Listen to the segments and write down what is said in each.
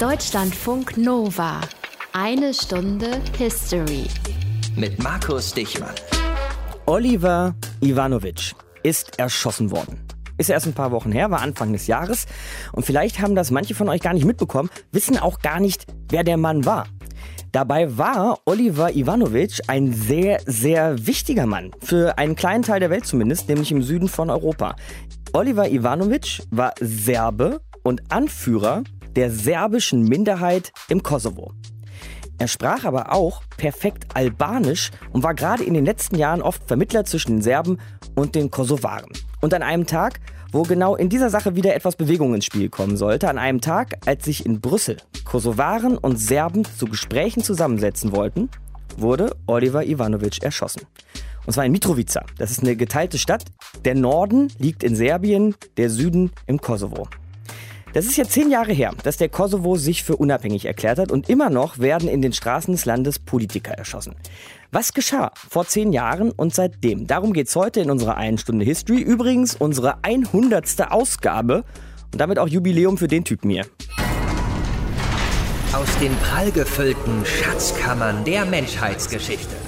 Deutschlandfunk Nova. Eine Stunde History. Mit Markus Dichmann. Oliver Ivanovic ist erschossen worden. Ist erst ein paar Wochen her, war Anfang des Jahres. Und vielleicht haben das manche von euch gar nicht mitbekommen, wissen auch gar nicht, wer der Mann war. Dabei war Oliver Ivanovic ein sehr, sehr wichtiger Mann. Für einen kleinen Teil der Welt zumindest, nämlich im Süden von Europa. Oliver Ivanovic war Serbe und Anführer der serbischen Minderheit im Kosovo. Er sprach aber auch perfekt Albanisch und war gerade in den letzten Jahren oft Vermittler zwischen den Serben und den Kosovaren. Und an einem Tag, wo genau in dieser Sache wieder etwas Bewegung ins Spiel kommen sollte, an einem Tag, als sich in Brüssel Kosovaren und Serben zu Gesprächen zusammensetzen wollten, wurde Oliver Ivanovic erschossen. Und zwar in Mitrovica. Das ist eine geteilte Stadt. Der Norden liegt in Serbien, der Süden im Kosovo. Das ist jetzt zehn Jahre her, dass der Kosovo sich für unabhängig erklärt hat und immer noch werden in den Straßen des Landes Politiker erschossen. Was geschah vor zehn Jahren und seitdem? Darum geht's heute in unserer einen Stunde History. Übrigens unsere 100. Ausgabe und damit auch Jubiläum für den Typen hier. Aus den prallgefüllten Schatzkammern der Menschheitsgeschichte.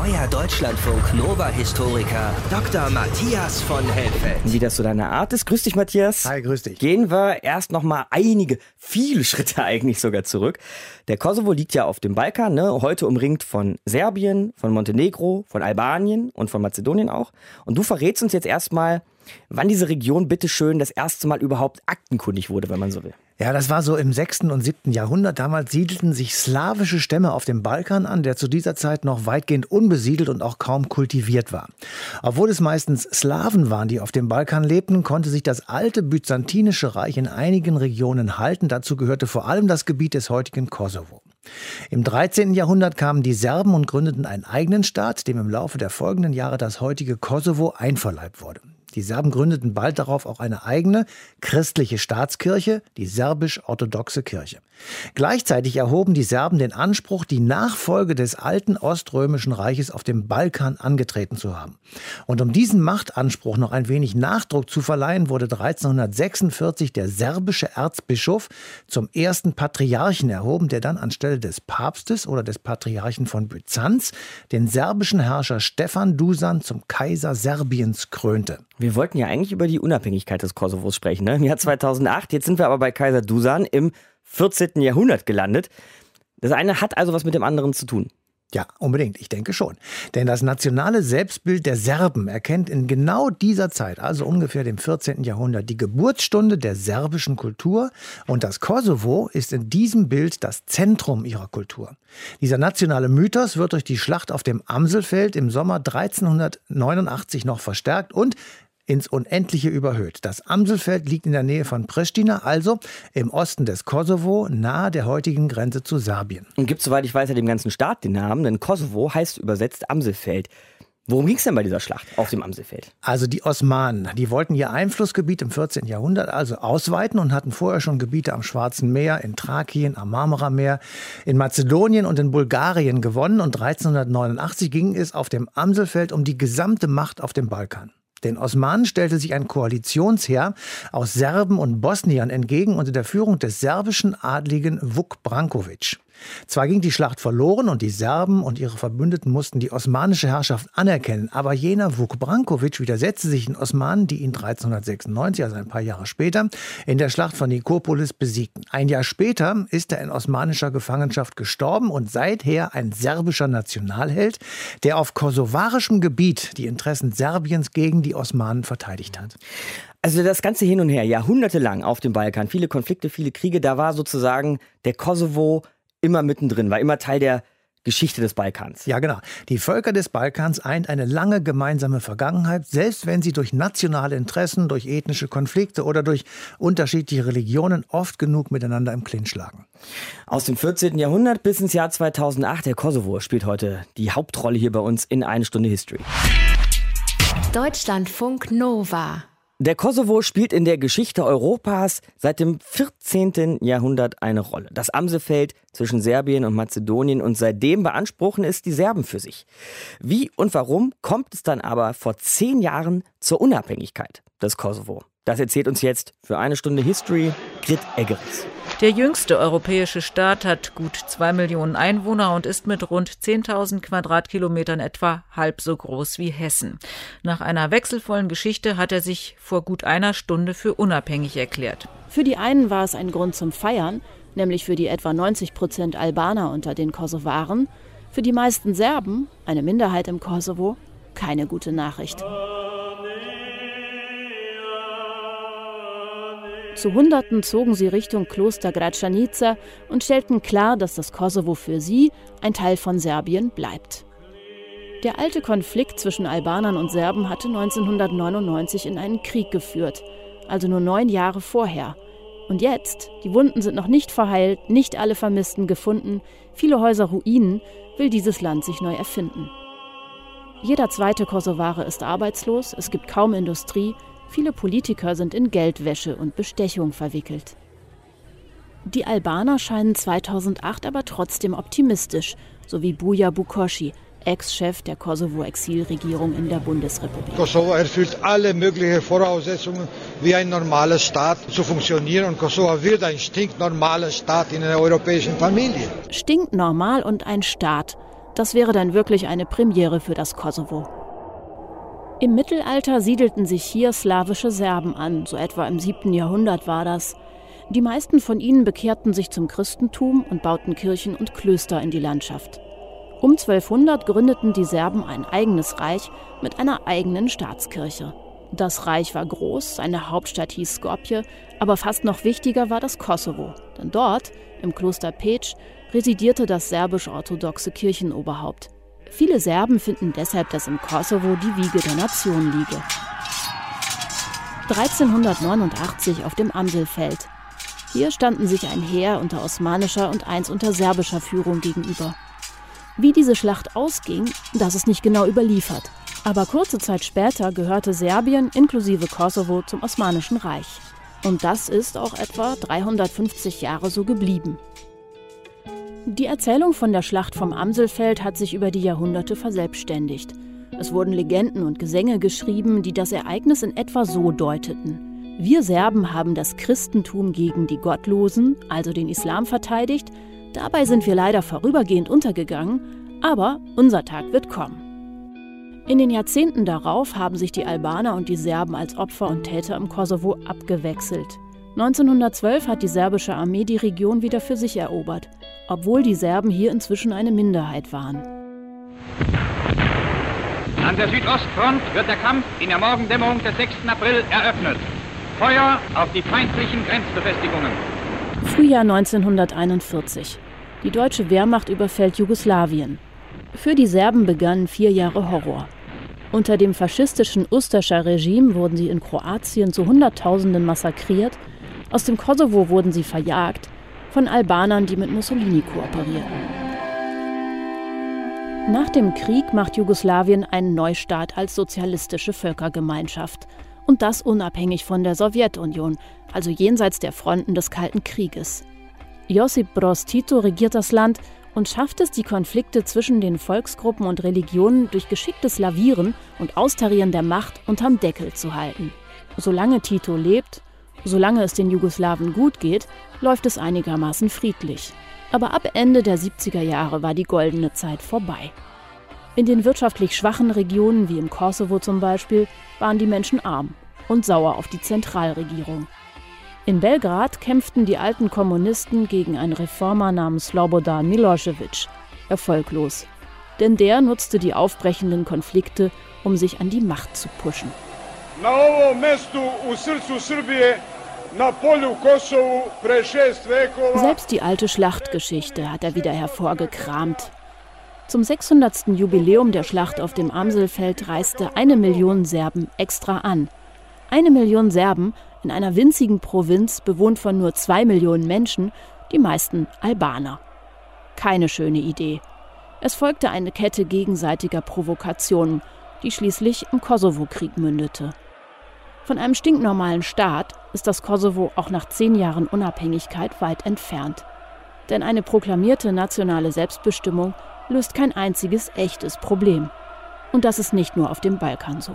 Euer Deutschlandfunk Nova-Historiker Dr. Matthias von Helfeld. Wie das so deine Art ist. Grüß dich, Matthias. Hi, grüß dich. Gehen wir erst noch mal einige, viele Schritte eigentlich sogar zurück. Der Kosovo liegt ja auf dem Balkan, ne? heute umringt von Serbien, von Montenegro, von Albanien und von Mazedonien auch. Und du verrätst uns jetzt erstmal, wann diese Region bitteschön das erste Mal überhaupt aktenkundig wurde, wenn man so will. Ja, das war so im 6. und 7. Jahrhundert. Damals siedelten sich slawische Stämme auf dem Balkan an, der zu dieser Zeit noch weitgehend unbesiedelt und auch kaum kultiviert war. Obwohl es meistens Slawen waren, die auf dem Balkan lebten, konnte sich das alte byzantinische Reich in einigen Regionen halten. Dazu gehörte vor allem das Gebiet des heutigen Kosovo. Im 13. Jahrhundert kamen die Serben und gründeten einen eigenen Staat, dem im Laufe der folgenden Jahre das heutige Kosovo einverleibt wurde. Die Serben gründeten bald darauf auch eine eigene christliche Staatskirche, die serbisch-orthodoxe Kirche. Gleichzeitig erhoben die Serben den Anspruch, die Nachfolge des alten Oströmischen Reiches auf dem Balkan angetreten zu haben. Und um diesen Machtanspruch noch ein wenig Nachdruck zu verleihen, wurde 1346 der serbische Erzbischof zum ersten Patriarchen erhoben, der dann anstelle des Papstes oder des Patriarchen von Byzanz den serbischen Herrscher Stefan Dusan zum Kaiser Serbiens krönte. Wir wollten ja eigentlich über die Unabhängigkeit des Kosovos sprechen, ne? im Jahr 2008. Jetzt sind wir aber bei Kaiser Dusan im 14. Jahrhundert gelandet. Das eine hat also was mit dem anderen zu tun. Ja, unbedingt. Ich denke schon. Denn das nationale Selbstbild der Serben erkennt in genau dieser Zeit, also ungefähr dem 14. Jahrhundert, die Geburtsstunde der serbischen Kultur. Und das Kosovo ist in diesem Bild das Zentrum ihrer Kultur. Dieser nationale Mythos wird durch die Schlacht auf dem Amselfeld im Sommer 1389 noch verstärkt und ins Unendliche überhöht. Das Amselfeld liegt in der Nähe von Pristina, also im Osten des Kosovo, nahe der heutigen Grenze zu Serbien. Und gibt, soweit ich weiß, ja dem ganzen Staat den Namen, denn Kosovo heißt übersetzt Amselfeld. Worum ging es denn bei dieser Schlacht auf dem Amselfeld? Also die Osmanen, die wollten ihr Einflussgebiet im 14. Jahrhundert also ausweiten und hatten vorher schon Gebiete am Schwarzen Meer, in Thrakien, am Marmarameer, in Mazedonien und in Bulgarien gewonnen und 1389 ging es auf dem Amselfeld um die gesamte Macht auf dem Balkan. Den Osmanen stellte sich ein Koalitionsheer aus Serben und Bosniern entgegen unter der Führung des serbischen Adligen Vuk Brankovic. Zwar ging die Schlacht verloren und die Serben und ihre Verbündeten mussten die osmanische Herrschaft anerkennen, aber jener Vuk Brankovic widersetzte sich den Osmanen, die ihn 1396, also ein paar Jahre später, in der Schlacht von Nikopolis besiegten. Ein Jahr später ist er in osmanischer Gefangenschaft gestorben und seither ein serbischer Nationalheld, der auf kosovarischem Gebiet die Interessen Serbiens gegen die Osmanen verteidigt hat. Also das ganze hin und her, jahrhundertelang auf dem Balkan, viele Konflikte, viele Kriege, da war sozusagen der Kosovo immer mittendrin, war immer Teil der Geschichte des Balkans. Ja, genau. Die Völker des Balkans eint eine lange gemeinsame Vergangenheit, selbst wenn sie durch nationale Interessen, durch ethnische Konflikte oder durch unterschiedliche Religionen oft genug miteinander im Clinch schlagen. Aus dem 14. Jahrhundert bis ins Jahr 2008, der Kosovo spielt heute die Hauptrolle hier bei uns in eine Stunde History. Deutschlandfunk Nova. Der Kosovo spielt in der Geschichte Europas seit dem 14. Jahrhundert eine Rolle. Das Amsefeld zwischen Serbien und Mazedonien und seitdem beanspruchen es die Serben für sich. Wie und warum kommt es dann aber vor zehn Jahren zur Unabhängigkeit des Kosovo? Das erzählt uns jetzt für eine Stunde History Grit Eggeris. Der jüngste europäische Staat hat gut zwei Millionen Einwohner und ist mit rund 10.000 Quadratkilometern etwa halb so groß wie Hessen. Nach einer wechselvollen Geschichte hat er sich vor gut einer Stunde für unabhängig erklärt. Für die einen war es ein Grund zum Feiern, nämlich für die etwa 90 Prozent Albaner unter den Kosovaren. Für die meisten Serben, eine Minderheit im Kosovo, keine gute Nachricht. Zu Hunderten zogen sie Richtung Kloster Gračanica und stellten klar, dass das Kosovo für sie ein Teil von Serbien bleibt. Der alte Konflikt zwischen Albanern und Serben hatte 1999 in einen Krieg geführt, also nur neun Jahre vorher. Und jetzt, die Wunden sind noch nicht verheilt, nicht alle Vermissten gefunden, viele Häuser Ruinen, will dieses Land sich neu erfinden. Jeder zweite Kosovare ist arbeitslos, es gibt kaum Industrie, Viele Politiker sind in Geldwäsche und Bestechung verwickelt. Die Albaner scheinen 2008 aber trotzdem optimistisch, so wie Buja Bukoshi, Ex-Chef der Kosovo-Exilregierung in der Bundesrepublik. Kosovo erfüllt alle möglichen Voraussetzungen, wie ein normaler Staat zu funktionieren. Und Kosovo wird ein stinknormaler Staat in einer europäischen Familie. Stinknormal und ein Staat. Das wäre dann wirklich eine Premiere für das Kosovo. Im Mittelalter siedelten sich hier slawische Serben an, so etwa im 7. Jahrhundert war das. Die meisten von ihnen bekehrten sich zum Christentum und bauten Kirchen und Klöster in die Landschaft. Um 1200 gründeten die Serben ein eigenes Reich mit einer eigenen Staatskirche. Das Reich war groß, seine Hauptstadt hieß Skopje, aber fast noch wichtiger war das Kosovo, denn dort, im Kloster Peć, residierte das serbisch-orthodoxe Kirchenoberhaupt. Viele Serben finden deshalb, dass im Kosovo die Wiege der Nation liege. 1389 auf dem Amselfeld. Hier standen sich ein Heer unter osmanischer und eins unter serbischer Führung gegenüber. Wie diese Schlacht ausging, das ist nicht genau überliefert. Aber kurze Zeit später gehörte Serbien inklusive Kosovo zum Osmanischen Reich. Und das ist auch etwa 350 Jahre so geblieben. Die Erzählung von der Schlacht vom Amselfeld hat sich über die Jahrhunderte verselbstständigt. Es wurden Legenden und Gesänge geschrieben, die das Ereignis in etwa so deuteten. Wir Serben haben das Christentum gegen die Gottlosen, also den Islam, verteidigt. Dabei sind wir leider vorübergehend untergegangen, aber unser Tag wird kommen. In den Jahrzehnten darauf haben sich die Albaner und die Serben als Opfer und Täter im Kosovo abgewechselt. 1912 hat die serbische Armee die Region wieder für sich erobert obwohl die Serben hier inzwischen eine Minderheit waren. An der Südostfront wird der Kampf in der Morgendämmerung des 6. April eröffnet. Feuer auf die feindlichen Grenzbefestigungen. Frühjahr 1941. Die deutsche Wehrmacht überfällt Jugoslawien. Für die Serben begannen vier Jahre Horror. Unter dem faschistischen Ustascher Regime wurden sie in Kroatien zu Hunderttausenden massakriert, aus dem Kosovo wurden sie verjagt, von Albanern, die mit Mussolini kooperierten. Nach dem Krieg macht Jugoslawien einen Neustart als sozialistische Völkergemeinschaft. Und das unabhängig von der Sowjetunion, also jenseits der Fronten des Kalten Krieges. Josip Broz Tito regiert das Land und schafft es, die Konflikte zwischen den Volksgruppen und Religionen durch geschicktes Lavieren und Austarieren der Macht unterm Deckel zu halten. Solange Tito lebt, Solange es den Jugoslawen gut geht, läuft es einigermaßen friedlich. Aber ab Ende der 70er Jahre war die goldene Zeit vorbei. In den wirtschaftlich schwachen Regionen wie im Kosovo zum Beispiel waren die Menschen arm und sauer auf die Zentralregierung. In Belgrad kämpften die alten Kommunisten gegen einen Reformer namens Slobodan Milosevic. Erfolglos. Denn der nutzte die aufbrechenden Konflikte, um sich an die Macht zu pushen. Na ovom mestu u srcu Srbije selbst die alte Schlachtgeschichte hat er wieder hervorgekramt. Zum 600. Jubiläum der Schlacht auf dem Amselfeld reiste eine Million Serben extra an. Eine Million Serben in einer winzigen Provinz, bewohnt von nur zwei Millionen Menschen, die meisten Albaner. Keine schöne Idee. Es folgte eine Kette gegenseitiger Provokationen, die schließlich im Kosovo-Krieg mündete. Von einem stinknormalen Staat ist das Kosovo auch nach zehn Jahren Unabhängigkeit weit entfernt. Denn eine proklamierte nationale Selbstbestimmung löst kein einziges echtes Problem. Und das ist nicht nur auf dem Balkan so.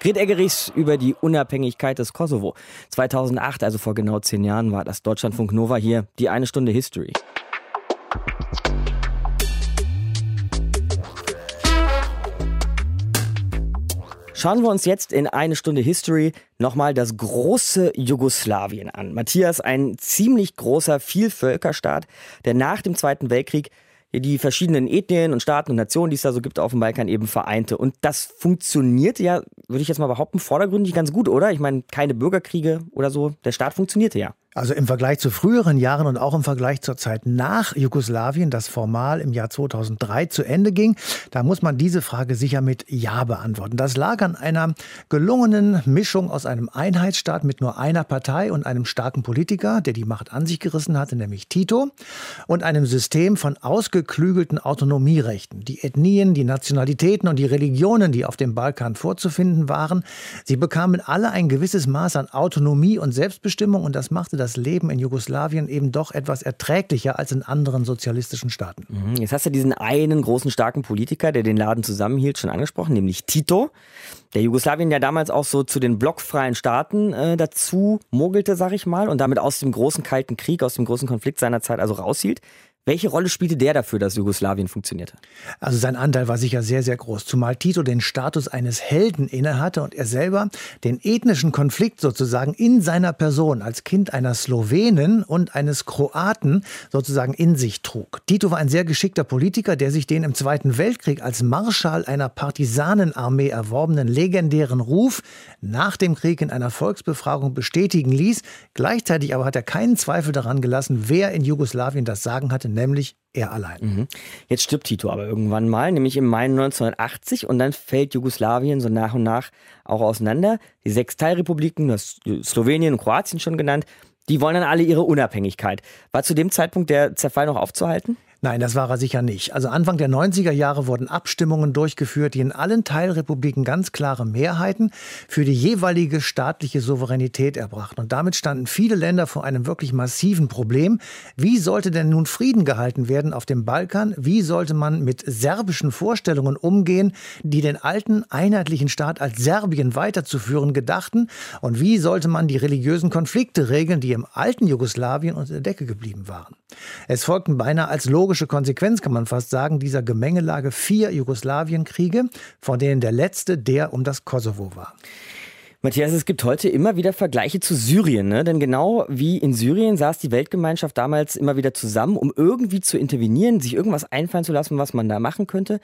Gret Eggerichs über die Unabhängigkeit des Kosovo. 2008, also vor genau zehn Jahren, war das Deutschlandfunk Nova hier, die eine Stunde History. Schauen wir uns jetzt in eine Stunde History nochmal das große Jugoslawien an. Matthias, ein ziemlich großer Vielvölkerstaat, der nach dem Zweiten Weltkrieg die verschiedenen Ethnien und Staaten und Nationen, die es da so gibt auf dem Balkan, eben vereinte. Und das funktionierte ja, würde ich jetzt mal behaupten, vordergründig ganz gut, oder? Ich meine, keine Bürgerkriege oder so. Der Staat funktionierte ja. Also im Vergleich zu früheren Jahren und auch im Vergleich zur Zeit nach Jugoslawien, das formal im Jahr 2003 zu Ende ging, da muss man diese Frage sicher mit Ja beantworten. Das lag an einer gelungenen Mischung aus einem Einheitsstaat mit nur einer Partei und einem starken Politiker, der die Macht an sich gerissen hatte, nämlich Tito, und einem System von ausgeklügelten Autonomierechten. Die Ethnien, die Nationalitäten und die Religionen, die auf dem Balkan vorzufinden waren, sie bekamen alle ein gewisses Maß an Autonomie und Selbstbestimmung und das machte das Leben in Jugoslawien eben doch etwas erträglicher als in anderen sozialistischen Staaten. Mhm. Jetzt hast du diesen einen großen, starken Politiker, der den Laden zusammenhielt, schon angesprochen, nämlich Tito, der Jugoslawien ja damals auch so zu den blockfreien Staaten äh, dazu mogelte, sag ich mal, und damit aus dem großen Kalten Krieg, aus dem großen Konflikt seiner Zeit also raushielt. Welche Rolle spielte der dafür, dass Jugoslawien funktionierte? Also sein Anteil war sicher sehr, sehr groß, zumal Tito den Status eines Helden innehatte und er selber den ethnischen Konflikt sozusagen in seiner Person als Kind einer Slowenin und eines Kroaten sozusagen in sich trug. Tito war ein sehr geschickter Politiker, der sich den im Zweiten Weltkrieg als Marschall einer Partisanenarmee erworbenen legendären Ruf nach dem Krieg in einer Volksbefragung bestätigen ließ. Gleichzeitig aber hat er keinen Zweifel daran gelassen, wer in Jugoslawien das Sagen hatte, nämlich er allein. Mhm. Jetzt stirbt Tito aber irgendwann mal, nämlich im Mai 1980 und dann fällt Jugoslawien so nach und nach auch auseinander. Die sechs Teilrepubliken, das Slowenien und Kroatien schon genannt, die wollen dann alle ihre Unabhängigkeit. War zu dem Zeitpunkt der Zerfall noch aufzuhalten? Nein, das war er sicher nicht. Also Anfang der 90er Jahre wurden Abstimmungen durchgeführt, die in allen Teilrepubliken ganz klare Mehrheiten für die jeweilige staatliche Souveränität erbrachten. Und damit standen viele Länder vor einem wirklich massiven Problem. Wie sollte denn nun Frieden gehalten werden auf dem Balkan? Wie sollte man mit serbischen Vorstellungen umgehen, die den alten einheitlichen Staat als Serbien weiterzuführen gedachten? Und wie sollte man die religiösen Konflikte regeln, die im alten Jugoslawien unter der Decke geblieben waren? Es folgten beinahe als Logik logische Konsequenz, kann man fast sagen, dieser Gemengelage vier Jugoslawienkriege, von denen der letzte der um das Kosovo war. Matthias, es gibt heute immer wieder Vergleiche zu Syrien, ne? denn genau wie in Syrien saß die Weltgemeinschaft damals immer wieder zusammen, um irgendwie zu intervenieren, sich irgendwas einfallen zu lassen, was man da machen könnte.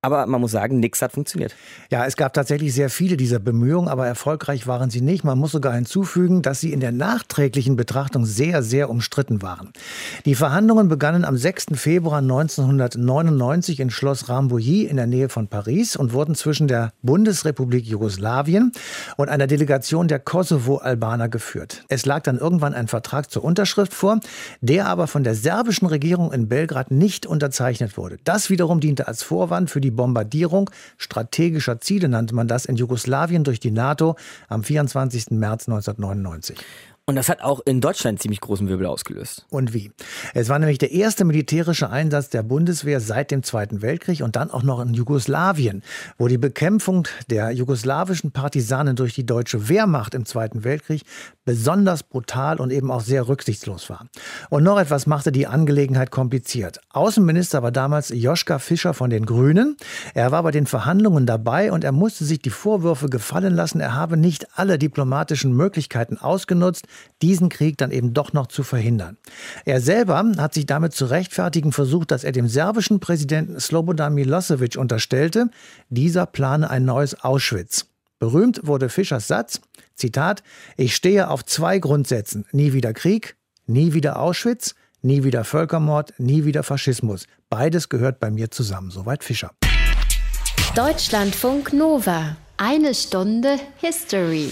Aber man muss sagen, nichts hat funktioniert. Ja, es gab tatsächlich sehr viele dieser Bemühungen, aber erfolgreich waren sie nicht. Man muss sogar hinzufügen, dass sie in der nachträglichen Betrachtung sehr, sehr umstritten waren. Die Verhandlungen begannen am 6. Februar 1999 in Schloss Rambouillet in der Nähe von Paris und wurden zwischen der Bundesrepublik Jugoslawien und einer Delegation der Kosovo-Albaner geführt. Es lag dann irgendwann ein Vertrag zur Unterschrift vor, der aber von der serbischen Regierung in Belgrad nicht unterzeichnet wurde. Das wiederum diente als Vorwand für die die Bombardierung strategischer Ziele, nannte man das, in Jugoslawien durch die NATO am 24. März 1999. Und das hat auch in Deutschland ziemlich großen Wirbel ausgelöst. Und wie? Es war nämlich der erste militärische Einsatz der Bundeswehr seit dem Zweiten Weltkrieg und dann auch noch in Jugoslawien, wo die Bekämpfung der jugoslawischen Partisanen durch die deutsche Wehrmacht im Zweiten Weltkrieg besonders brutal und eben auch sehr rücksichtslos war. Und noch etwas machte die Angelegenheit kompliziert. Außenminister war damals Joschka Fischer von den Grünen. Er war bei den Verhandlungen dabei und er musste sich die Vorwürfe gefallen lassen, er habe nicht alle diplomatischen Möglichkeiten ausgenutzt, diesen Krieg dann eben doch noch zu verhindern. Er selber hat sich damit zu rechtfertigen versucht, dass er dem serbischen Präsidenten Slobodan Milosevic unterstellte, dieser plane ein neues Auschwitz. Berühmt wurde Fischers Satz, Zitat, ich stehe auf zwei Grundsätzen, nie wieder Krieg, nie wieder Auschwitz, nie wieder Völkermord, nie wieder Faschismus. Beides gehört bei mir zusammen, soweit Fischer. Deutschlandfunk Nova, eine Stunde History.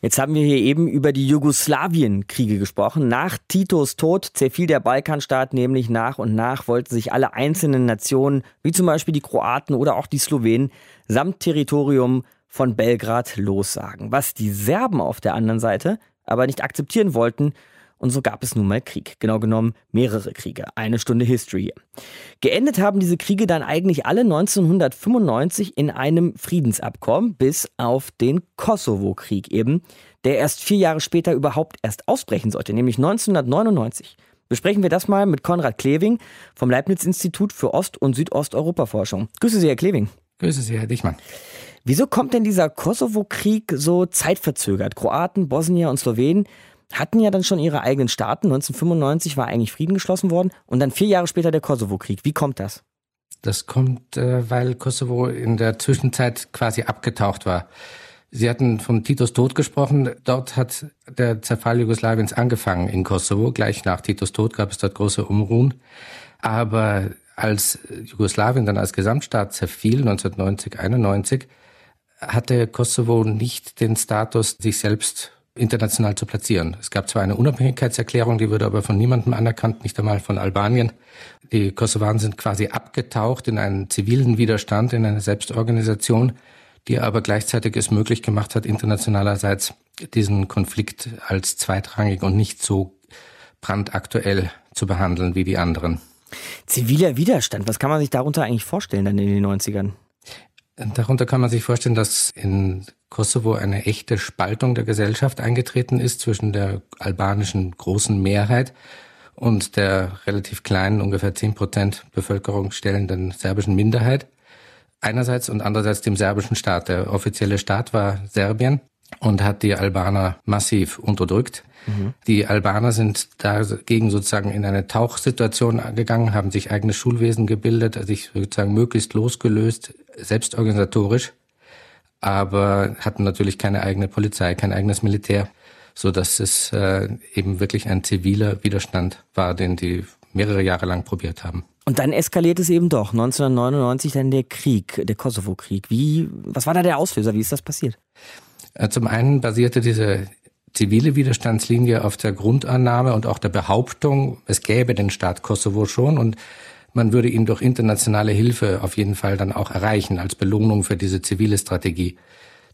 Jetzt haben wir hier eben über die Jugoslawienkriege gesprochen. Nach Titos Tod zerfiel der Balkanstaat nämlich nach und nach, wollten sich alle einzelnen Nationen, wie zum Beispiel die Kroaten oder auch die Slowenen, samt Territorium von Belgrad lossagen. Was die Serben auf der anderen Seite aber nicht akzeptieren wollten Und so gab es nun mal Krieg. Genau genommen mehrere Kriege. Eine Stunde History. Geendet haben diese Kriege dann eigentlich alle 1995 in einem Friedensabkommen, bis auf den Kosovo-Krieg eben, der erst vier Jahre später überhaupt erst ausbrechen sollte, nämlich 1999. Besprechen wir das mal mit Konrad Kleving vom Leibniz-Institut für Ost- und Südosteuropa-Forschung. Grüße Sie, Herr Kleving. Grüße Sie, Herr Dichmann. Wieso kommt denn dieser Kosovo-Krieg so zeitverzögert? Kroaten, Bosnier und Slowenen hatten ja dann schon ihre eigenen Staaten. 1995 war eigentlich Frieden geschlossen worden und dann vier Jahre später der Kosovo-Krieg. Wie kommt das? Das kommt, äh, weil Kosovo in der Zwischenzeit quasi abgetaucht war. Sie hatten von Titos Tod gesprochen. Dort hat der Zerfall Jugoslawiens angefangen in Kosovo. Gleich nach Titos Tod gab es dort große Umruhen. Aber als Jugoslawien dann als Gesamtstaat zerfiel, 1990, 91, hatte Kosovo nicht den Status, sich selbst international zu platzieren. Es gab zwar eine Unabhängigkeitserklärung, die wurde aber von niemandem anerkannt, nicht einmal von Albanien. Die Kosovaren sind quasi abgetaucht in einen zivilen Widerstand, in eine Selbstorganisation, die aber gleichzeitig es möglich gemacht hat, internationalerseits diesen Konflikt als zweitrangig und nicht so brandaktuell zu behandeln wie die anderen. Ziviler Widerstand, was kann man sich darunter eigentlich vorstellen dann in den 90ern? Darunter kann man sich vorstellen, dass in Kosovo eine echte Spaltung der Gesellschaft eingetreten ist zwischen der albanischen großen Mehrheit und der relativ kleinen, ungefähr zehn Prozent Bevölkerung stellenden serbischen Minderheit. Einerseits und andererseits dem serbischen Staat. Der offizielle Staat war Serbien und hat die Albaner massiv unterdrückt. Mhm. Die Albaner sind dagegen sozusagen in eine Tauchsituation gegangen, haben sich eigenes Schulwesen gebildet, sich sozusagen möglichst losgelöst, selbstorganisatorisch, aber hatten natürlich keine eigene Polizei, kein eigenes Militär, so dass es äh, eben wirklich ein ziviler Widerstand war, den die mehrere Jahre lang probiert haben. Und dann eskaliert es eben doch. 1999 dann der Krieg, der Kosovo-Krieg. Wie, was war da der Auslöser? Wie ist das passiert? Äh, zum einen basierte diese zivile Widerstandslinie auf der Grundannahme und auch der Behauptung, es gäbe den Staat Kosovo schon und man würde ihn durch internationale Hilfe auf jeden Fall dann auch erreichen als Belohnung für diese zivile Strategie.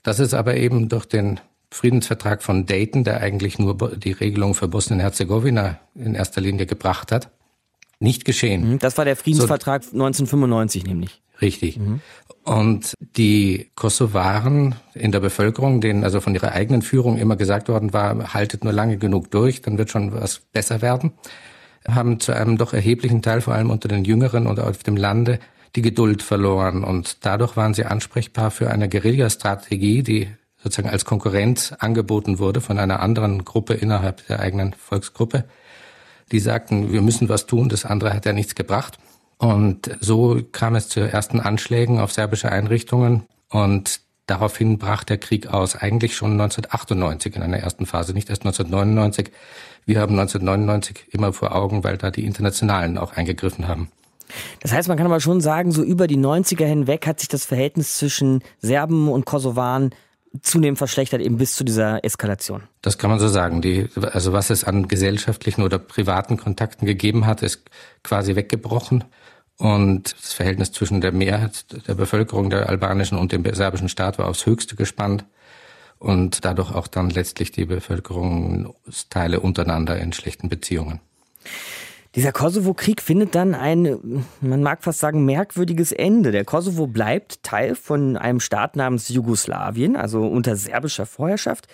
Das ist aber eben durch den Friedensvertrag von Dayton, der eigentlich nur die Regelung für Bosnien-Herzegowina in erster Linie gebracht hat, nicht geschehen. Mhm, das war der Friedensvertrag so, 1995 nämlich. Richtig. Mhm. Und die Kosovaren in der Bevölkerung, denen also von ihrer eigenen Führung immer gesagt worden war, haltet nur lange genug durch, dann wird schon was besser werden, haben zu einem doch erheblichen Teil, vor allem unter den Jüngeren und auf dem Lande, die Geduld verloren. Und dadurch waren sie ansprechbar für eine Guerillastrategie, die sozusagen als Konkurrenz angeboten wurde von einer anderen Gruppe innerhalb der eigenen Volksgruppe. Die sagten, wir müssen was tun, das andere hat ja nichts gebracht. Und so kam es zu ersten Anschlägen auf serbische Einrichtungen und daraufhin brach der Krieg aus, eigentlich schon 1998 in einer ersten Phase, nicht erst 1999. Wir haben 1999 immer vor Augen, weil da die Internationalen auch eingegriffen haben. Das heißt, man kann aber schon sagen, so über die 90er hinweg hat sich das Verhältnis zwischen Serben und Kosovaren zunehmend verschlechtert, eben bis zu dieser Eskalation. Das kann man so sagen. Die, also was es an gesellschaftlichen oder privaten Kontakten gegeben hat, ist quasi weggebrochen. Und das Verhältnis zwischen der Mehrheit der Bevölkerung der albanischen und dem serbischen Staat war aufs Höchste gespannt. Und dadurch auch dann letztlich die Bevölkerungsteile untereinander in schlechten Beziehungen. Dieser Kosovo-Krieg findet dann ein, man mag fast sagen, merkwürdiges Ende. Der Kosovo bleibt Teil von einem Staat namens Jugoslawien, also unter serbischer Vorherrschaft.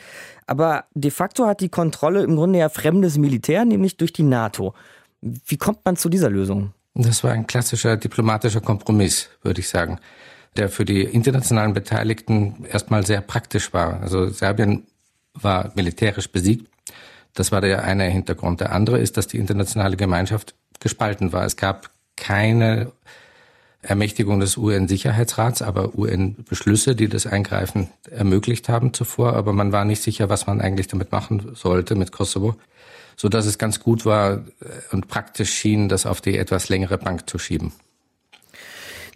Aber de facto hat die Kontrolle im Grunde ja fremdes Militär, nämlich durch die NATO. Wie kommt man zu dieser Lösung? Das war ein klassischer diplomatischer Kompromiss, würde ich sagen, der für die internationalen Beteiligten erstmal sehr praktisch war. Also Serbien war militärisch besiegt das war der eine Hintergrund. Der andere ist, dass die internationale Gemeinschaft gespalten war. Es gab keine Ermächtigung des UN-Sicherheitsrats, aber UN-Beschlüsse, die das Eingreifen ermöglicht haben zuvor. Aber man war nicht sicher, was man eigentlich damit machen sollte mit Kosovo, so dass es ganz gut war und praktisch schien, das auf die etwas längere Bank zu schieben.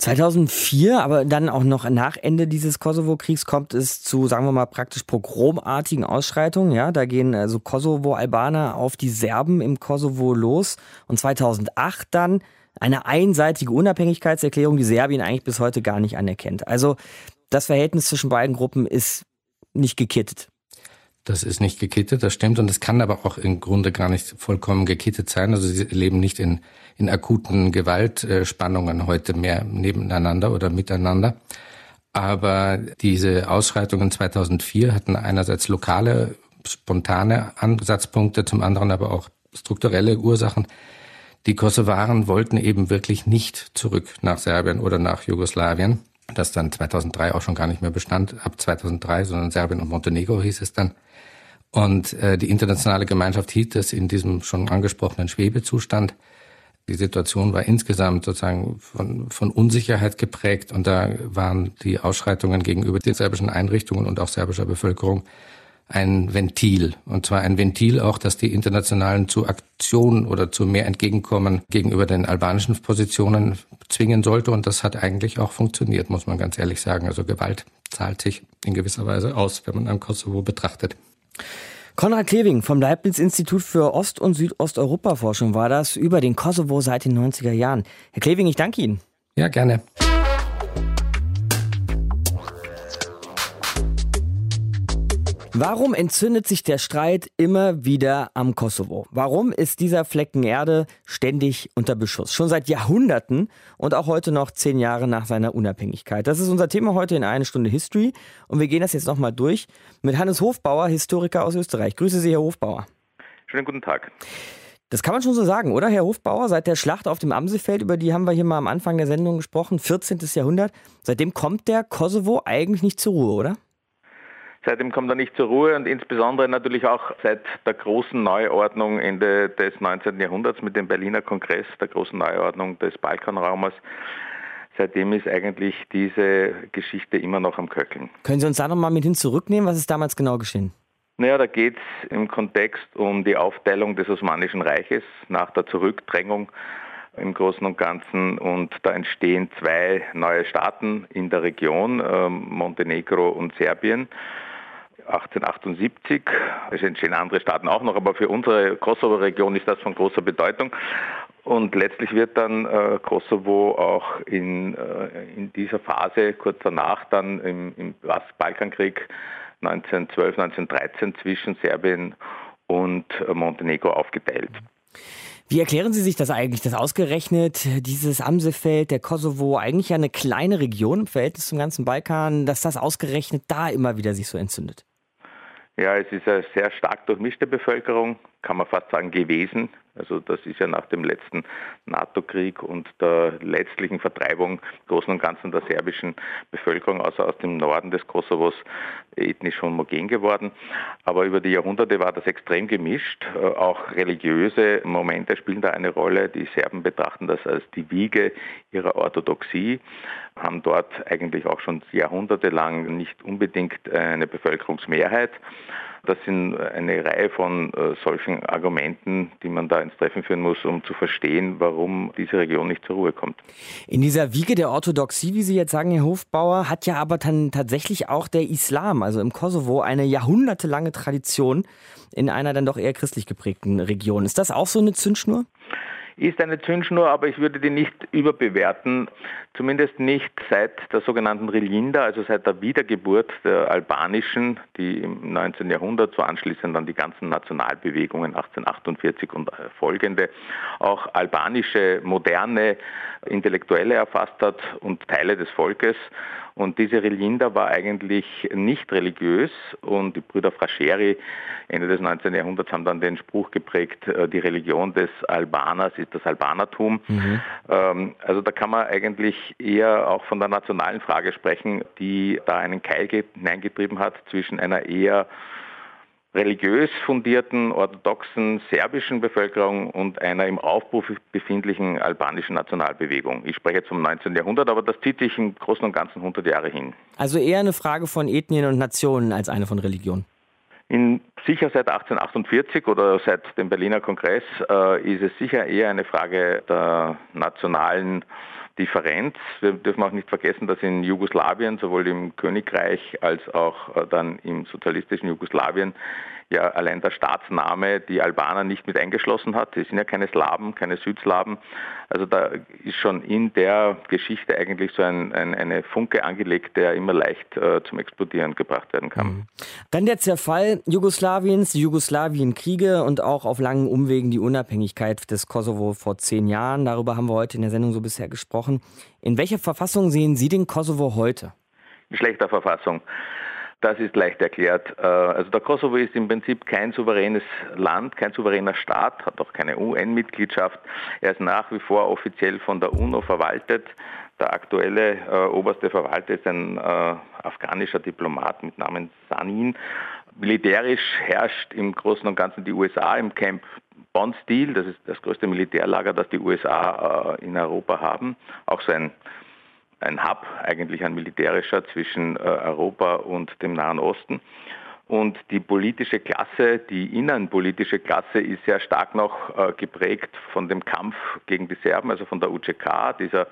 2004, aber dann auch noch nach Ende dieses Kosovo-Kriegs kommt es zu, sagen wir mal, praktisch pogromartigen Ausschreitungen. Ja, da gehen also Kosovo-Albaner auf die Serben im Kosovo los. Und 2008 dann eine einseitige Unabhängigkeitserklärung, die Serbien eigentlich bis heute gar nicht anerkennt. Also das Verhältnis zwischen beiden Gruppen ist nicht gekittet. Das ist nicht gekittet, das stimmt. Und es kann aber auch im Grunde gar nicht vollkommen gekittet sein. Also sie leben nicht in, in akuten Gewaltspannungen heute mehr nebeneinander oder miteinander. Aber diese Ausschreitungen 2004 hatten einerseits lokale, spontane Ansatzpunkte, zum anderen aber auch strukturelle Ursachen. Die Kosovaren wollten eben wirklich nicht zurück nach Serbien oder nach Jugoslawien, das dann 2003 auch schon gar nicht mehr bestand, ab 2003, sondern Serbien und Montenegro hieß es dann. Und äh, die internationale Gemeinschaft hielt es in diesem schon angesprochenen Schwebezustand. Die Situation war insgesamt sozusagen von, von Unsicherheit geprägt und da waren die Ausschreitungen gegenüber den serbischen Einrichtungen und auch serbischer Bevölkerung ein Ventil. Und zwar ein Ventil auch, dass die Internationalen zu Aktionen oder zu mehr Entgegenkommen gegenüber den albanischen Positionen zwingen sollte. Und das hat eigentlich auch funktioniert, muss man ganz ehrlich sagen. Also Gewalt zahlt sich in gewisser Weise aus, wenn man am Kosovo betrachtet. Konrad Kleving vom Leibniz-Institut für Ost- und Südosteuropa-Forschung war das über den Kosovo seit den 90er Jahren. Herr Kleving, ich danke Ihnen. Ja, gerne. Warum entzündet sich der Streit immer wieder am Kosovo? Warum ist dieser Flecken Erde ständig unter Beschuss? Schon seit Jahrhunderten und auch heute noch zehn Jahre nach seiner Unabhängigkeit. Das ist unser Thema heute in eine Stunde History und wir gehen das jetzt nochmal durch mit Hannes Hofbauer, Historiker aus Österreich. Grüße Sie, Herr Hofbauer. Schönen guten Tag. Das kann man schon so sagen, oder, Herr Hofbauer? Seit der Schlacht auf dem Amselfeld, über die haben wir hier mal am Anfang der Sendung gesprochen, 14. Jahrhundert, seitdem kommt der Kosovo eigentlich nicht zur Ruhe, oder? Seitdem kommt er nicht zur Ruhe und insbesondere natürlich auch seit der großen Neuordnung Ende des 19. Jahrhunderts mit dem Berliner Kongress, der großen Neuordnung des Balkanraumes. Seitdem ist eigentlich diese Geschichte immer noch am Köcheln. Können Sie uns da nochmal mit hin zurücknehmen? Was ist damals genau geschehen? Naja, da geht es im Kontext um die Aufteilung des Osmanischen Reiches nach der Zurückdrängung im Großen und Ganzen und da entstehen zwei neue Staaten in der Region, ähm, Montenegro und Serbien. 1878. Es entstehen andere Staaten auch noch, aber für unsere Kosovo-Region ist das von großer Bedeutung. Und letztlich wird dann äh, Kosovo auch in, äh, in dieser Phase kurz danach dann im, im Balkankrieg 1912, 1913 zwischen Serbien und äh, Montenegro aufgeteilt. Wie erklären Sie sich das eigentlich, dass ausgerechnet dieses Amsefeld, der Kosovo, eigentlich eine kleine Region im Verhältnis zum ganzen Balkan, dass das ausgerechnet da immer wieder sich so entzündet? Ja, es ist eine sehr stark durchmischte Bevölkerung, kann man fast sagen gewesen. Also das ist ja nach dem letzten NATO-Krieg und der letztlichen Vertreibung Großen und Ganzen der serbischen Bevölkerung, außer aus dem Norden des Kosovos, ethnisch homogen geworden. Aber über die Jahrhunderte war das extrem gemischt. Äh, auch religiöse Momente spielen da eine Rolle. Die Serben betrachten das als die Wiege ihrer Orthodoxie, haben dort eigentlich auch schon jahrhundertelang nicht unbedingt eine Bevölkerungsmehrheit. Das sind eine Reihe von äh, solchen Argumenten, die man da ins Treffen führen muss, um zu verstehen, warum diese Region nicht zur Ruhe kommt. In dieser Wiege der Orthodoxie, wie Sie jetzt sagen, Herr Hofbauer, hat ja aber dann tatsächlich auch der Islam, also im Kosovo, eine jahrhundertelange Tradition in einer dann doch eher christlich geprägten Region. Ist das auch so eine Zündschnur? Ist eine Zündschnur, aber ich würde die nicht überbewerten, zumindest nicht seit der sogenannten Rilinda, also seit der Wiedergeburt der albanischen, die im 19. Jahrhundert, so anschließend dann die ganzen Nationalbewegungen 1848 und folgende, auch albanische moderne Intellektuelle erfasst hat und Teile des Volkes und diese Relinda war eigentlich nicht religiös und die Brüder Frascheri Ende des 19. Jahrhunderts haben dann den Spruch geprägt, äh, die Religion des Albaners ist das Albanertum. Mhm. Ähm, also da kann man eigentlich eher auch von der nationalen Frage sprechen, die da einen Keil hineingetrieben hat zwischen einer eher religiös fundierten, orthodoxen serbischen Bevölkerung und einer im Aufbruch befindlichen albanischen Nationalbewegung. Ich spreche jetzt vom 19. Jahrhundert, aber das zieht sich im Großen und Ganzen 100 Jahre hin. Also eher eine Frage von Ethnien und Nationen als eine von Religion. In, sicher seit 1848 oder seit dem Berliner Kongress äh, ist es sicher eher eine Frage der nationalen Differenz. Wir dürfen auch nicht vergessen, dass in Jugoslawien, sowohl im Königreich als auch äh, dann im sozialistischen Jugoslawien, ja allein der Staatsname die Albaner nicht mit eingeschlossen hat. Sie sind ja keine Slawen, keine Südslawen. Also da ist schon in der Geschichte eigentlich so ein, ein, eine Funke angelegt, der immer leicht äh, zum Explodieren gebracht werden kann. Mhm. Dann der Zerfall Jugoslawiens, die Jugoslawienkriege und auch auf langen Umwegen die Unabhängigkeit des Kosovo vor zehn Jahren. Darüber haben wir heute in der Sendung so bisher gesprochen. In welcher Verfassung sehen Sie den Kosovo heute? In schlechter Verfassung. Das ist leicht erklärt. Äh, also der Kosovo ist im Prinzip kein souveränes Land, kein souveräner Staat, hat auch keine UN-Mitgliedschaft. Er ist nach wie vor offiziell von der UNO verwaltet. Der aktuelle äh, oberste Verwalter ist ein äh, afghanischer Diplomat mit Namen Sanin. Militärisch herrscht im Großen und Ganzen die USA im Camp Bond-Stil. Das ist das größte Militärlager, das die USA äh, in Europa haben. Auch so ein ein Hub, eigentlich ein militärischer zwischen äh, Europa und dem Nahen Osten. Und die politische Klasse, die innenpolitische Klasse ist sehr stark noch äh, geprägt von dem Kampf gegen die Serben, also von der UCK, dieser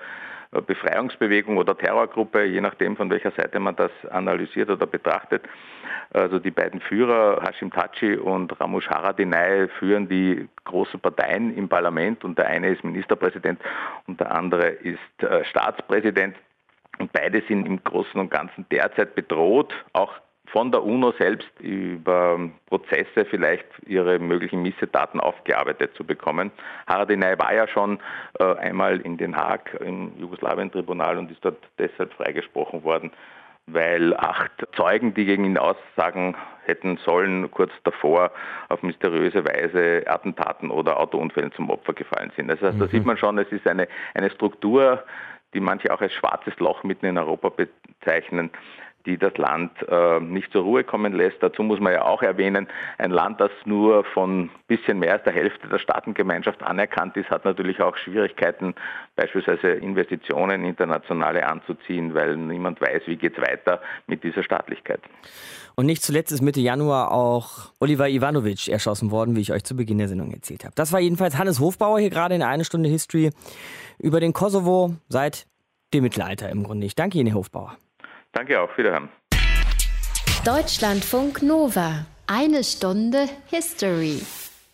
Befreiungsbewegung oder Terrorgruppe, je nachdem von welcher Seite man das analysiert oder betrachtet. Also die beiden Führer, Hashim Taci und Ramush Haradinaj, führen die großen Parteien im Parlament und der eine ist Ministerpräsident und der andere ist äh, Staatspräsident. Und beide sind im Großen und Ganzen derzeit bedroht, auch von der UNO selbst über Prozesse vielleicht ihre möglichen Missetaten aufgearbeitet zu bekommen. Haradinaj war ja schon äh, einmal in Den Haag im Jugoslawien-Tribunal und ist dort deshalb freigesprochen worden, weil acht Zeugen, die gegen ihn aussagen hätten sollen, kurz davor auf mysteriöse Weise Attentaten oder Autounfällen zum Opfer gefallen sind. Das heißt, mhm. da sieht man schon, es ist eine, eine Struktur, die manche auch als schwarzes Loch mitten in Europa bezeichnen, die das Land äh, nicht zur Ruhe kommen lässt. Dazu muss man ja auch erwähnen, ein Land, das nur von bisschen mehr als der Hälfte der Staatengemeinschaft anerkannt ist, hat natürlich auch Schwierigkeiten, beispielsweise Investitionen internationale anzuziehen, weil niemand weiß, wie geht es weiter mit dieser Staatlichkeit. Und nicht zuletzt ist Mitte Januar auch Oliver Ivanovic erschossen worden, wie ich euch zu Beginn der Sendung erzählt habe. Das war jedenfalls Hannes Hofbauer hier gerade in einer Stunde History über den Kosovo seit dem Mittelalter im Grunde. Ich danke Ihnen, Herr Hofbauer. Danke auch. Wiederhören. Deutschlandfunk Nova. Eine Stunde History.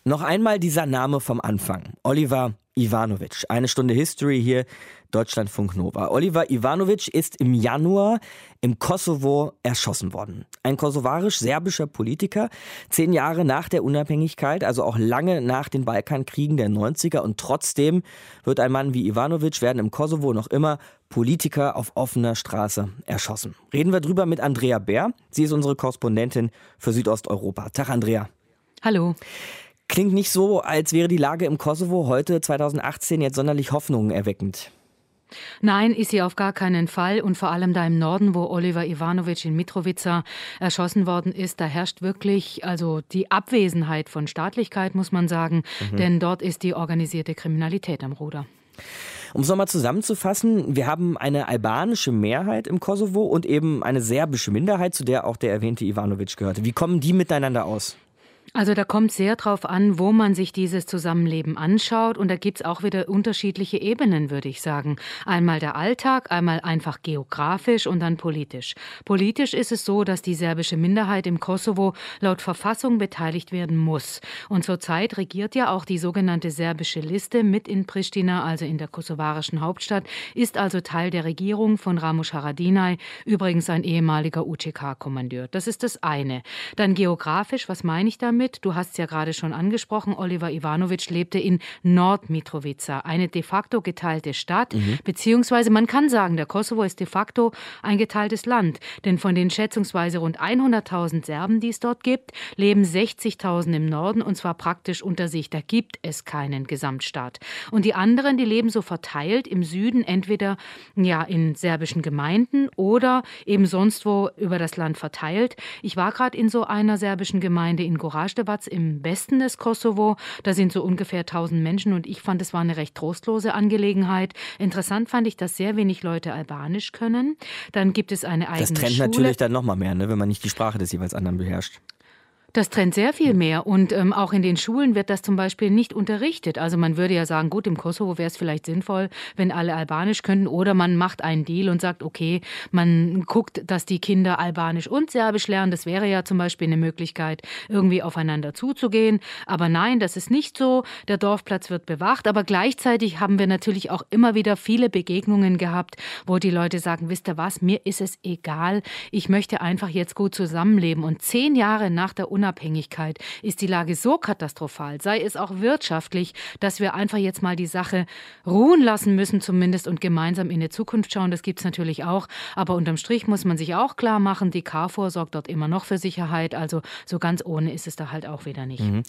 Noch einmal dieser Name vom Anfang. Oliver Ivanovic. Eine Stunde History hier, Deutschlandfunk Nova. Oliver Ivanovic ist im Januar im Kosovo erschossen worden. Ein kosovarisch-serbischer Politiker, zehn Jahre nach der Unabhängigkeit, also auch lange nach den Balkankriegen der 90er. Und trotzdem wird ein Mann wie Ivanovic werden im Kosovo noch immer Politiker auf offener Straße erschossen. Reden wir drüber mit Andrea Bär. Sie ist unsere Korrespondentin für Südosteuropa. Tag, Andrea. Hallo. Klingt nicht so, als wäre die Lage im Kosovo heute 2018 jetzt sonderlich hoffnungserweckend. Nein, ist sie auf gar keinen Fall. Und vor allem da im Norden, wo Oliver Ivanovic in Mitrovica erschossen worden ist, da herrscht wirklich also die Abwesenheit von Staatlichkeit, muss man sagen. Mhm. Denn dort ist die organisierte Kriminalität am Ruder. Um es nochmal zusammenzufassen, wir haben eine albanische Mehrheit im Kosovo und eben eine serbische Minderheit, zu der auch der erwähnte Ivanovic gehörte. Wie kommen die miteinander aus? Also da kommt sehr drauf an, wo man sich dieses Zusammenleben anschaut. Und da gibt es auch wieder unterschiedliche Ebenen, würde ich sagen. Einmal der Alltag, einmal einfach geografisch und dann politisch. Politisch ist es so, dass die serbische Minderheit im Kosovo laut Verfassung beteiligt werden muss. Und zurzeit regiert ja auch die sogenannte serbische Liste mit in Pristina, also in der kosovarischen Hauptstadt, ist also Teil der Regierung von Ramush Haradinaj, übrigens ein ehemaliger UCK-Kommandeur. Das ist das eine. Dann geografisch, was meine ich damit? Damit. Du hast es ja gerade schon angesprochen, Oliver Ivanovic lebte in Nordmitrovica, eine de facto geteilte Stadt, mhm. beziehungsweise man kann sagen, der Kosovo ist de facto ein geteiltes Land. Denn von den schätzungsweise rund 100.000 Serben, die es dort gibt, leben 60.000 im Norden und zwar praktisch unter sich. Da gibt es keinen Gesamtstaat. Und die anderen, die leben so verteilt im Süden, entweder ja in serbischen Gemeinden oder eben sonst wo über das Land verteilt. Ich war gerade in so einer serbischen Gemeinde in Gorac Rastevatz im Westen des Kosovo. Da sind so ungefähr 1000 Menschen und ich fand, es war eine recht trostlose Angelegenheit. Interessant fand ich, dass sehr wenig Leute Albanisch können. Dann gibt es eine eigene Das trennt Schule. natürlich dann nochmal mehr, ne, wenn man nicht die Sprache des jeweils anderen beherrscht. Das trennt sehr viel mehr und ähm, auch in den Schulen wird das zum Beispiel nicht unterrichtet. Also man würde ja sagen, gut, im Kosovo wäre es vielleicht sinnvoll, wenn alle Albanisch könnten oder man macht einen Deal und sagt, okay, man guckt, dass die Kinder Albanisch und Serbisch lernen. Das wäre ja zum Beispiel eine Möglichkeit, irgendwie aufeinander zuzugehen. Aber nein, das ist nicht so. Der Dorfplatz wird bewacht, aber gleichzeitig haben wir natürlich auch immer wieder viele Begegnungen gehabt, wo die Leute sagen, wisst ihr was, mir ist es egal, ich möchte einfach jetzt gut zusammenleben. Und zehn Jahre nach der Unabhängigkeit ist die Lage so katastrophal, sei es auch wirtschaftlich, dass wir einfach jetzt mal die Sache ruhen lassen müssen zumindest und gemeinsam in die Zukunft schauen. Das gibt es natürlich auch. Aber unterm Strich muss man sich auch klar machen, die KFOR sorgt dort immer noch für Sicherheit. Also so ganz ohne ist es da halt auch wieder nicht. Mhm.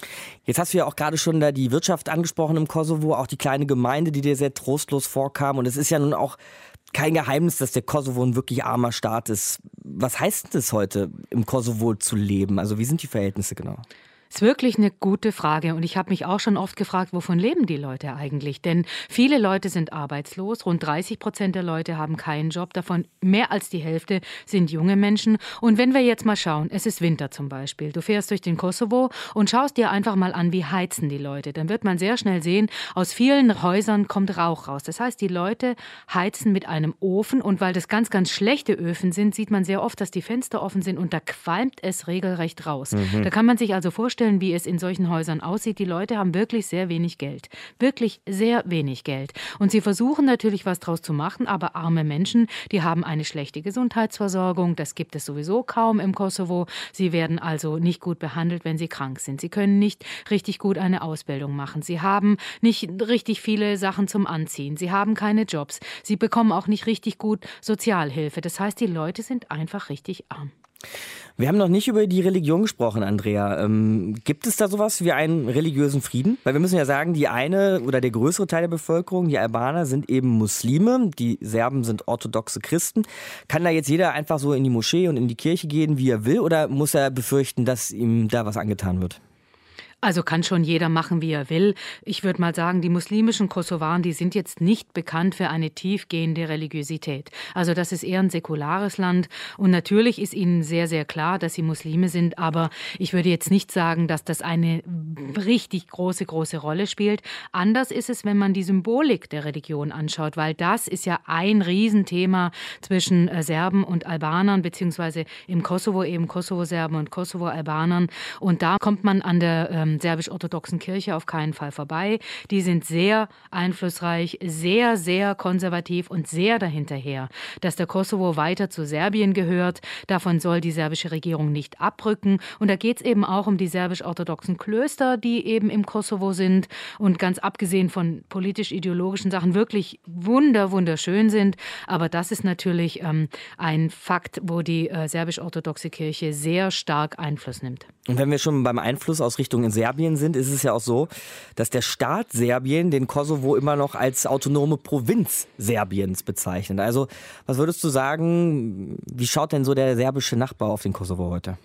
Jetzt hast du ja auch gerade schon da die Wirtschaft angesprochen im Kosovo, auch die kleine Gemeinde, die dir sehr trostlos vorkam. Und es ist ja nun auch kein Geheimnis, dass der Kosovo ein wirklich armer Staat ist. Was heißt es heute, im Kosovo zu leben? Also wie sind die Verhältnisse genau? Ist wirklich eine gute Frage und ich habe mich auch schon oft gefragt, wovon leben die Leute eigentlich? Denn viele Leute sind arbeitslos, rund 30 Prozent der Leute haben keinen Job, davon mehr als die Hälfte sind junge Menschen. Und wenn wir jetzt mal schauen, es ist Winter zum Beispiel, du fährst durch den Kosovo und schaust dir einfach mal an, wie heizen die Leute, dann wird man sehr schnell sehen, aus vielen Häusern kommt Rauch raus. Das heißt, die Leute heizen mit einem Ofen und weil das ganz, ganz schlechte Öfen sind, sieht man sehr oft, dass die Fenster offen sind und da qualmt es regelrecht raus. Mhm. Da kann man sich also vorstellen, vorstellen, wie es in solchen Häusern aussieht. Die Leute haben wirklich sehr wenig Geld. Wirklich sehr wenig Geld. Und sie versuchen natürlich was draus zu machen, aber arme Menschen, die haben eine schlechte Gesundheitsversorgung. Das gibt es sowieso kaum im Kosovo. Sie werden also nicht gut behandelt, wenn sie krank sind. Sie können nicht richtig gut eine Ausbildung machen. Sie haben nicht richtig viele Sachen zum Anziehen. Sie haben keine Jobs. Sie bekommen auch nicht richtig gut Sozialhilfe. Das heißt, die Leute sind einfach richtig arm. Wir haben noch nicht über die Religion gesprochen, Andrea. Ähm, gibt es da sowas wie einen religiösen Frieden? Weil wir müssen ja sagen, die eine oder der größere Teil der Bevölkerung, die Albaner, sind eben Muslime, die Serben sind orthodoxe Christen. Kann da jetzt jeder einfach so in die Moschee und in die Kirche gehen, wie er will, oder muss er befürchten, dass ihm da was angetan wird? Also kann schon jeder machen, wie er will. Ich würde mal sagen, die muslimischen Kosovaren, die sind jetzt nicht bekannt für eine tiefgehende Religiosität. Also das ist eher ein säkulares Land und natürlich ist ihnen sehr, sehr klar, dass sie Muslime sind, aber ich würde jetzt nicht sagen, dass das eine richtig große, große Rolle spielt. Anders ist es, wenn man die Symbolik der Religion anschaut, weil das ist ja ein Riesenthema zwischen äh, Serben und Albanern, beziehungsweise im Kosovo eben Kosovo-Serben und Kosovo-Albanern. Und da kommt man an der ähm, serbisch-orthodoxen Kirche auf keinen Fall vorbei. Die sind sehr einflussreich, sehr, sehr konservativ und sehr dahinterher, dass der Kosovo weiter zu Serbien gehört. Davon soll die serbische Regierung nicht abrücken. Und da geht es eben auch um die serbisch-orthodoxen Klöster, die eben im Kosovo sind und ganz abgesehen von politisch-ideologischen Sachen wirklich wunder, wunderschön sind. Aber das ist natürlich ähm, ein Fakt, wo die äh, serbisch-orthodoxe Kirche sehr stark Einfluss nimmt. Und wenn wir schon beim Einfluss aus Richtung Serbien sind, ist es ja auch so, dass der Staat Serbien den Kosovo immer noch als autonome Provinz Serbiens bezeichnet. Also, was würdest du sagen, wie schaut denn so der serbische Nachbar auf den Kosovo heute?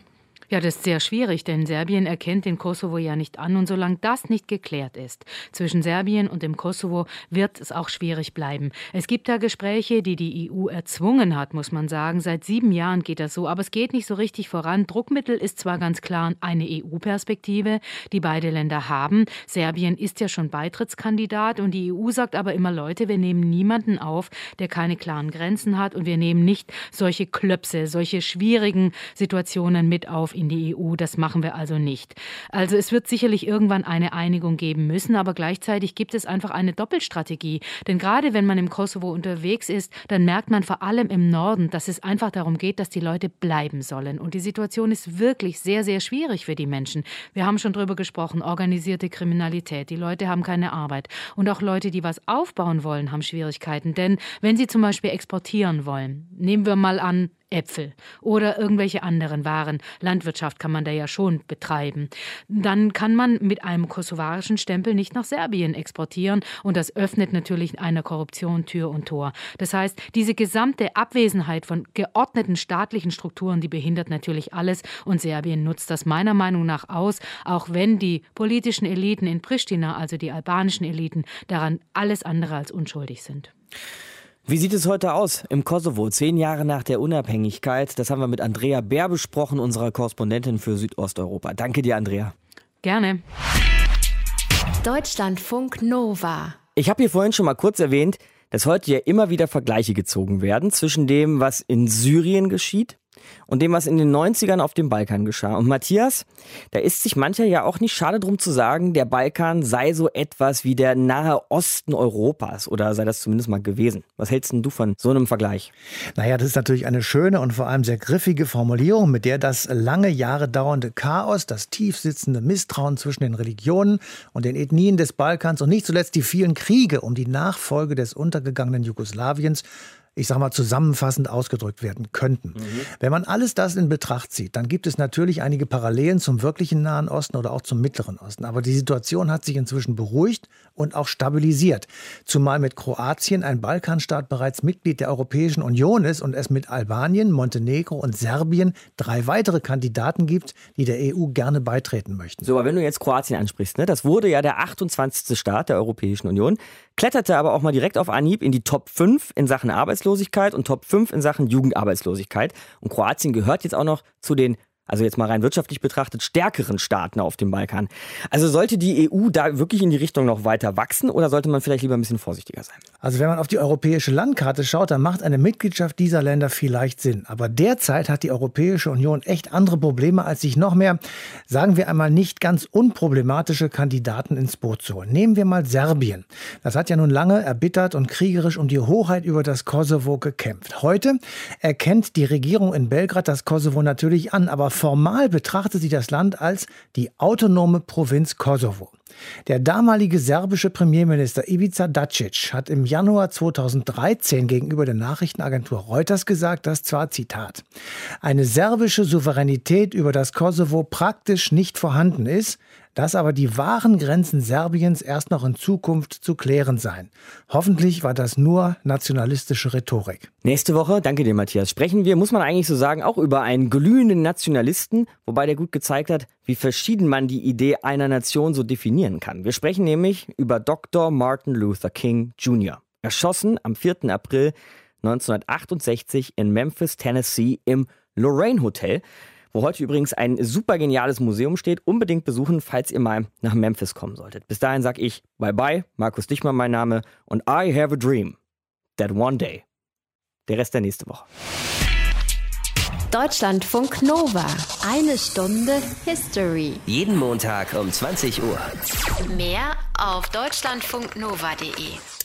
Ja, das ist sehr schwierig, denn Serbien erkennt den Kosovo ja nicht an. Und solange das nicht geklärt ist zwischen Serbien und dem Kosovo, wird es auch schwierig bleiben. Es gibt da Gespräche, die die EU erzwungen hat, muss man sagen. Seit sieben Jahren geht das so, aber es geht nicht so richtig voran. Druckmittel ist zwar ganz klar eine EU-Perspektive, die beide Länder haben. Serbien ist ja schon Beitrittskandidat und die EU sagt aber immer, Leute, wir nehmen niemanden auf, der keine klaren Grenzen hat und wir nehmen nicht solche Klöpse, solche schwierigen Situationen mit auf in die EU. Das machen wir also nicht. Also es wird sicherlich irgendwann eine Einigung geben müssen, aber gleichzeitig gibt es einfach eine Doppelstrategie. Denn gerade wenn man im Kosovo unterwegs ist, dann merkt man vor allem im Norden, dass es einfach darum geht, dass die Leute bleiben sollen. Und die Situation ist wirklich sehr, sehr schwierig für die Menschen. Wir haben schon darüber gesprochen, organisierte Kriminalität. Die Leute haben keine Arbeit. Und auch Leute, die was aufbauen wollen, haben Schwierigkeiten. Denn wenn sie zum Beispiel exportieren wollen, nehmen wir mal an, Äpfel oder irgendwelche anderen Waren. Landwirtschaft kann man da ja schon betreiben. Dann kann man mit einem kosovarischen Stempel nicht nach Serbien exportieren und das öffnet natürlich einer Korruption Tür und Tor. Das heißt, diese gesamte Abwesenheit von geordneten staatlichen Strukturen, die behindert natürlich alles und Serbien nutzt das meiner Meinung nach aus, auch wenn die politischen Eliten in Pristina, also die albanischen Eliten, daran alles andere als unschuldig sind. Wie sieht es heute aus im Kosovo, zehn Jahre nach der Unabhängigkeit? Das haben wir mit Andrea Bär besprochen, unserer Korrespondentin für Südosteuropa. Danke dir, Andrea. Gerne. Deutschlandfunk Nova. Ich habe hier vorhin schon mal kurz erwähnt, dass heute ja immer wieder Vergleiche gezogen werden zwischen dem, was in Syrien geschieht und dem, was in den 90ern auf dem Balkan geschah. Und Matthias, da ist sich mancher ja auch nicht schade drum zu sagen, der Balkan sei so etwas wie der Nahe Osten Europas oder sei das zumindest mal gewesen. Was hältst denn du von so einem Vergleich? Naja, das ist natürlich eine schöne und vor allem sehr griffige Formulierung, mit der das lange Jahre dauernde Chaos, das tiefsitzende Misstrauen zwischen den Religionen und den Ethnien des Balkans und nicht zuletzt die vielen Kriege um die Nachfolge des untergegangenen Jugoslawiens ich sage mal, zusammenfassend ausgedrückt werden könnten. Mhm. Wenn man alles das in Betracht zieht, dann gibt es natürlich einige Parallelen zum wirklichen Nahen Osten oder auch zum Mittleren Osten. Aber die Situation hat sich inzwischen beruhigt und auch stabilisiert. Zumal mit Kroatien, ein Balkanstaat, bereits Mitglied der Europäischen Union ist und es mit Albanien, Montenegro und Serbien drei weitere Kandidaten gibt, die der EU gerne beitreten möchten. So, aber wenn du jetzt Kroatien ansprichst, ne, das wurde ja der 28. Staat der Europäischen Union, kletterte aber auch mal direkt auf Anhieb in die Top 5 in Sachen Arbeitslosigkeit und Top 5 in Sachen Jugendarbeitslosigkeit. Und Kroatien gehört jetzt auch noch zu den also jetzt mal rein wirtschaftlich betrachtet, stärkeren Staaten auf dem Balkan. Also sollte die EU da wirklich in die Richtung noch weiter wachsen oder sollte man vielleicht lieber ein bisschen vorsichtiger sein? Also wenn man auf die europäische Landkarte schaut, dann macht eine Mitgliedschaft dieser Länder vielleicht Sinn. Aber derzeit hat die Europäische Union echt andere Probleme, als sich noch mehr, sagen wir einmal, nicht ganz unproblematische Kandidaten ins Boot zu holen. Nehmen wir mal Serbien. Das hat ja nun lange erbittert und kriegerisch um die Hoheit über das Kosovo gekämpft. Heute erkennt die Regierung in Belgrad das Kosovo natürlich an, aber formal betrachtet sie das Land als die autonome Provinz Kosovo. Der damalige serbische Premierminister Ivica Dacic hat im Januar 2013 gegenüber der Nachrichtenagentur Reuters gesagt, dass zwar, Zitat, eine serbische Souveränität über das Kosovo praktisch nicht vorhanden ist, dass aber die wahren Grenzen Serbiens erst noch in Zukunft zu klären seien. Hoffentlich war das nur nationalistische Rhetorik. Nächste Woche, danke dir Matthias, sprechen wir, muss man eigentlich so sagen, auch über einen glühenden Nationalisten, wobei der gut gezeigt hat, wie verschieden man die Idee einer Nation so definieren kann. Wir sprechen nämlich über Dr. Martin Luther King Jr., erschossen am 4. April 1968 in Memphis, Tennessee im Lorraine Hotel wo heute übrigens ein super geniales Museum steht. Unbedingt besuchen, falls ihr mal nach Memphis kommen solltet. Bis dahin sag ich bye bye, Markus Dichmann mein Name und I have a dream that one day. Der Rest der nächste Woche. Deutschlandfunk Nova. Eine Stunde History. Jeden Montag um 20 Uhr. Mehr auf deutschlandfunknova.de.